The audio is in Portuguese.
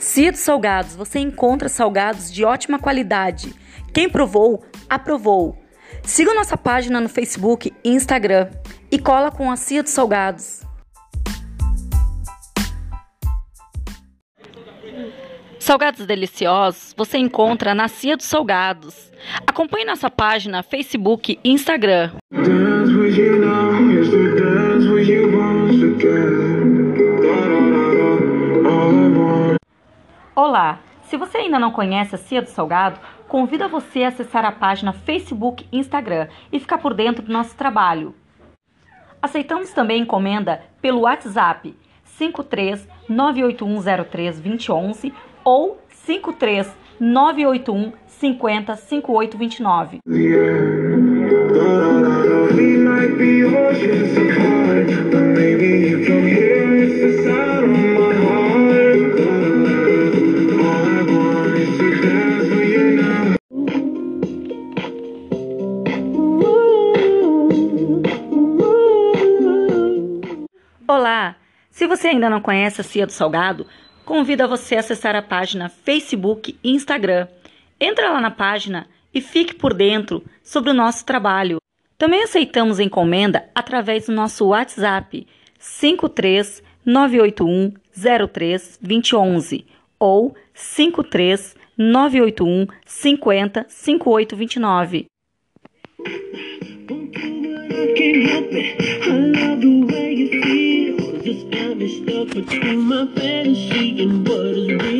Cia dos Salgados, você encontra salgados de ótima qualidade. Quem provou, aprovou. Siga nossa página no Facebook e Instagram e cola com a Cia dos Salgados. Salgados deliciosos você encontra na Cia dos Salgados. Acompanhe nossa página Facebook e Instagram. Olá! Se você ainda não conhece a Cia do Salgado, convido você a acessar a página Facebook e Instagram e ficar por dentro do nosso trabalho. Aceitamos também encomenda pelo WhatsApp 53 98103 2011 ou 53 981 50 5829. Olá! Se você ainda não conhece a Cia do Salgado, convido a você a acessar a página Facebook e Instagram. Entra lá na página e fique por dentro sobre o nosso trabalho. Também aceitamos encomenda através do nosso WhatsApp 53 981 03 2011 ou 53 981 50 5829. Between my fantasy and what is real.